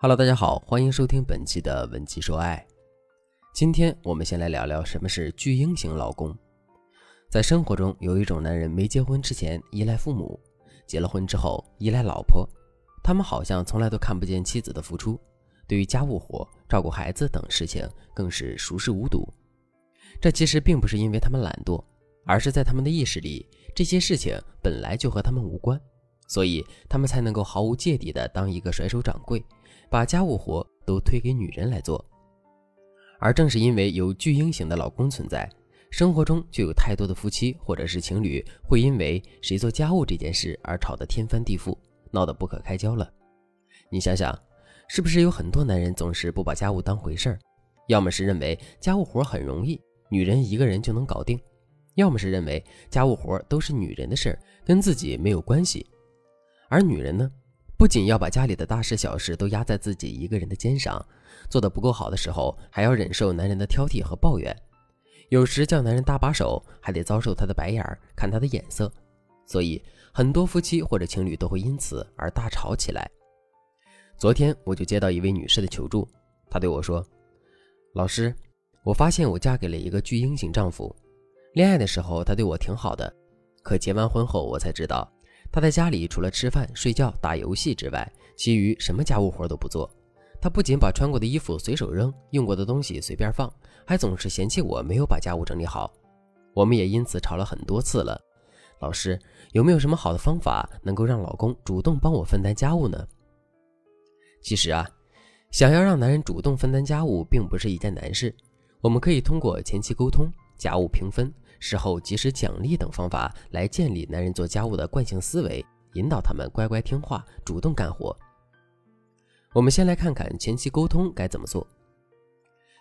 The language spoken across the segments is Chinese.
Hello，大家好，欢迎收听本期的文姬说爱。今天我们先来聊聊什么是巨婴型老公。在生活中，有一种男人没结婚之前依赖父母，结了婚之后依赖老婆，他们好像从来都看不见妻子的付出，对于家务活、照顾孩子等事情更是熟视无睹。这其实并不是因为他们懒惰，而是在他们的意识里，这些事情本来就和他们无关，所以他们才能够毫无芥蒂地当一个甩手掌柜。把家务活都推给女人来做，而正是因为有巨婴型的老公存在，生活中就有太多的夫妻或者是情侣会因为谁做家务这件事而吵得天翻地覆，闹得不可开交了。你想想，是不是有很多男人总是不把家务当回事儿？要么是认为家务活很容易，女人一个人就能搞定；要么是认为家务活都是女人的事儿，跟自己没有关系。而女人呢？不仅要把家里的大事小事都压在自己一个人的肩上，做得不够好的时候，还要忍受男人的挑剔和抱怨，有时叫男人搭把手，还得遭受他的白眼儿，看他的眼色。所以，很多夫妻或者情侣都会因此而大吵起来。昨天我就接到一位女士的求助，她对我说：“老师，我发现我嫁给了一个巨婴型丈夫，恋爱的时候他对我挺好的，可结完婚后我才知道。”他在家里除了吃饭、睡觉、打游戏之外，其余什么家务活都不做。他不仅把穿过的衣服随手扔，用过的东西随便放，还总是嫌弃我没有把家务整理好。我们也因此吵了很多次了。老师，有没有什么好的方法能够让老公主动帮我分担家务呢？其实啊，想要让男人主动分担家务，并不是一件难事。我们可以通过前期沟通、家务平分。事后及时奖励等方法来建立男人做家务的惯性思维，引导他们乖乖听话，主动干活。我们先来看看前期沟通该怎么做。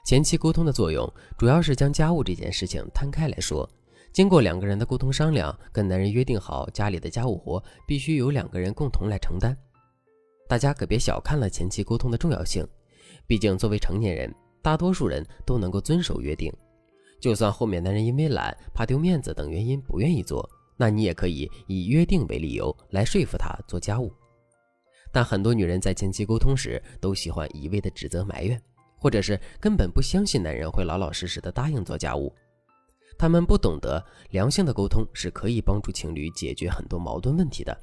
前期沟通的作用主要是将家务这件事情摊开来说，经过两个人的沟通商量，跟男人约定好家里的家务活必须由两个人共同来承担。大家可别小看了前期沟通的重要性，毕竟作为成年人，大多数人都能够遵守约定。就算后面男人因为懒、怕丢面子等原因不愿意做，那你也可以以约定为理由来说服他做家务。但很多女人在前期沟通时都喜欢一味的指责埋怨，或者是根本不相信男人会老老实实的答应做家务。她们不懂得良性的沟通是可以帮助情侣解决很多矛盾问题的。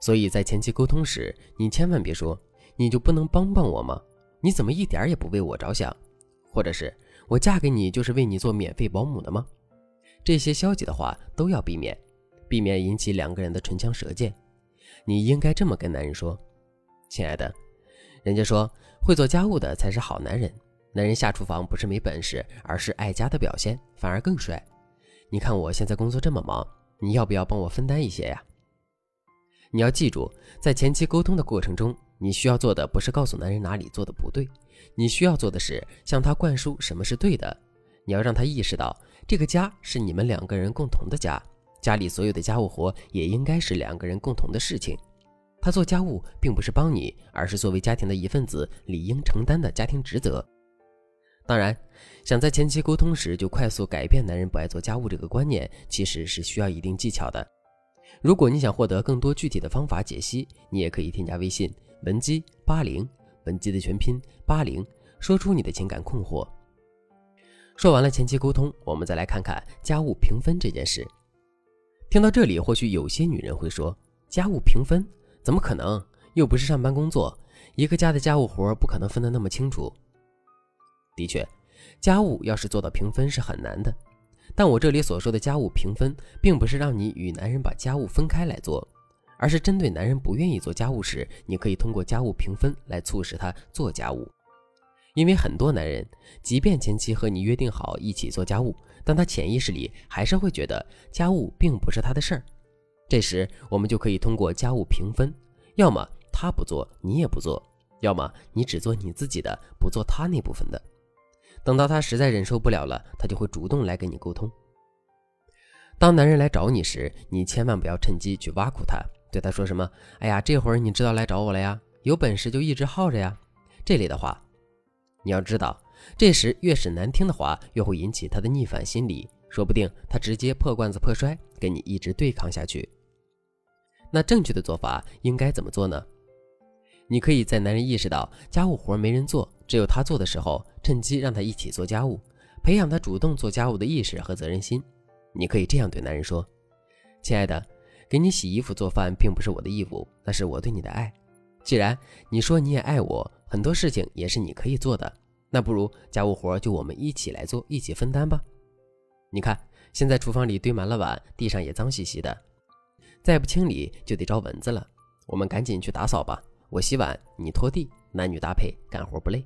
所以在前期沟通时，你千万别说“你就不能帮帮我吗？你怎么一点也不为我着想？”或者是。我嫁给你就是为你做免费保姆的吗？这些消极的话都要避免，避免引起两个人的唇枪舌剑。你应该这么跟男人说：“亲爱的，人家说会做家务的才是好男人。男人下厨房不是没本事，而是爱家的表现，反而更帅。你看我现在工作这么忙，你要不要帮我分担一些呀？”你要记住，在前期沟通的过程中，你需要做的不是告诉男人哪里做的不对。你需要做的是向他灌输什么是对的，你要让他意识到这个家是你们两个人共同的家，家里所有的家务活也应该是两个人共同的事情。他做家务并不是帮你，而是作为家庭的一份子理应承担的家庭职责。当然，想在前期沟通时就快速改变男人不爱做家务这个观念，其实是需要一定技巧的。如果你想获得更多具体的方法解析，你也可以添加微信文姬八零。本集的全拼八零，说出你的情感困惑。说完了前期沟通，我们再来看看家务平分这件事。听到这里，或许有些女人会说：“家务平分怎么可能？又不是上班工作，一个家的家务活不可能分得那么清楚。”的确，家务要是做到平分是很难的。但我这里所说的家务平分，并不是让你与男人把家务分开来做。而是针对男人不愿意做家务时，你可以通过家务平分来促使他做家务。因为很多男人，即便前期和你约定好一起做家务，但他潜意识里还是会觉得家务并不是他的事儿。这时，我们就可以通过家务平分，要么他不做，你也不做；要么你只做你自己的，不做他那部分的。等到他实在忍受不了了，他就会主动来跟你沟通。当男人来找你时，你千万不要趁机去挖苦他。对他说什么？哎呀，这会儿你知道来找我了呀？有本事就一直耗着呀！这类的话，你要知道，这时越是难听的话，越会引起他的逆反心理，说不定他直接破罐子破摔，跟你一直对抗下去。那正确的做法应该怎么做呢？你可以在男人意识到家务活没人做，只有他做的时候，趁机让他一起做家务，培养他主动做家务的意识和责任心。你可以这样对男人说：“亲爱的，给你洗衣服、做饭并不是我的义务，那是我对你的爱。既然你说你也爱我，很多事情也是你可以做的，那不如家务活就我们一起来做，一起分担吧。你看，现在厨房里堆满了碗，地上也脏兮兮的，再不清理就得招蚊子了。我们赶紧去打扫吧。”我洗碗，你拖地，男女搭配，干活不累。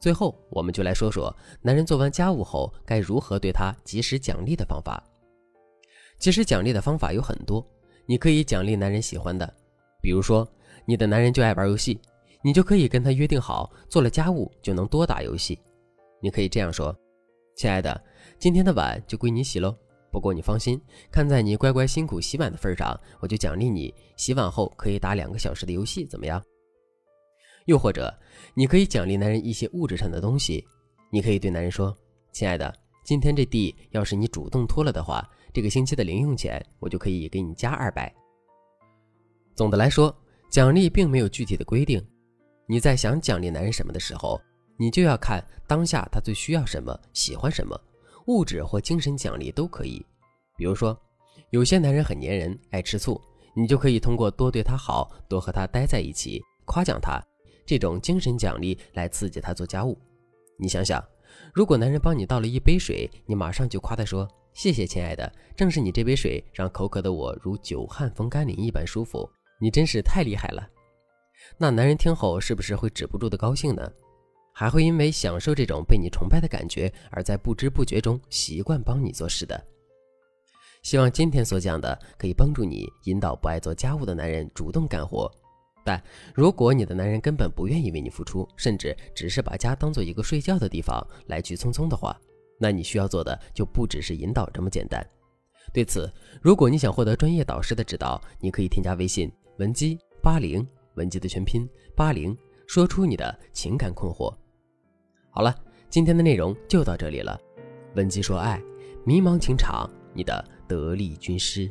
最后，我们就来说说男人做完家务后该如何对他及时奖励的方法。其实奖励的方法有很多，你可以奖励男人喜欢的，比如说你的男人就爱玩游戏，你就可以跟他约定好，做了家务就能多打游戏。你可以这样说：“亲爱的，今天的碗就归你洗喽。”不过你放心，看在你乖乖辛苦洗碗的份上，我就奖励你洗碗后可以打两个小时的游戏，怎么样？又或者，你可以奖励男人一些物质上的东西。你可以对男人说：“亲爱的，今天这地要是你主动拖了的话，这个星期的零用钱我就可以给你加二百。”总的来说，奖励并没有具体的规定。你在想奖励男人什么的时候，你就要看当下他最需要什么，喜欢什么。物质或精神奖励都可以，比如说，有些男人很粘人，爱吃醋，你就可以通过多对他好，多和他待在一起，夸奖他，这种精神奖励来刺激他做家务。你想想，如果男人帮你倒了一杯水，你马上就夸他说：“谢谢，亲爱的，正是你这杯水让口渴的我如久旱逢甘霖一般舒服，你真是太厉害了。”那男人听后是不是会止不住的高兴呢？还会因为享受这种被你崇拜的感觉，而在不知不觉中习惯帮你做事的。希望今天所讲的可以帮助你引导不爱做家务的男人主动干活。但如果你的男人根本不愿意为你付出，甚至只是把家当做一个睡觉的地方来去匆匆的话，那你需要做的就不只是引导这么简单。对此，如果你想获得专业导师的指导，你可以添加微信文姬八零，文姬的全拼八零。说出你的情感困惑。好了，今天的内容就到这里了。文姬说爱，迷茫情场，你的得力军师。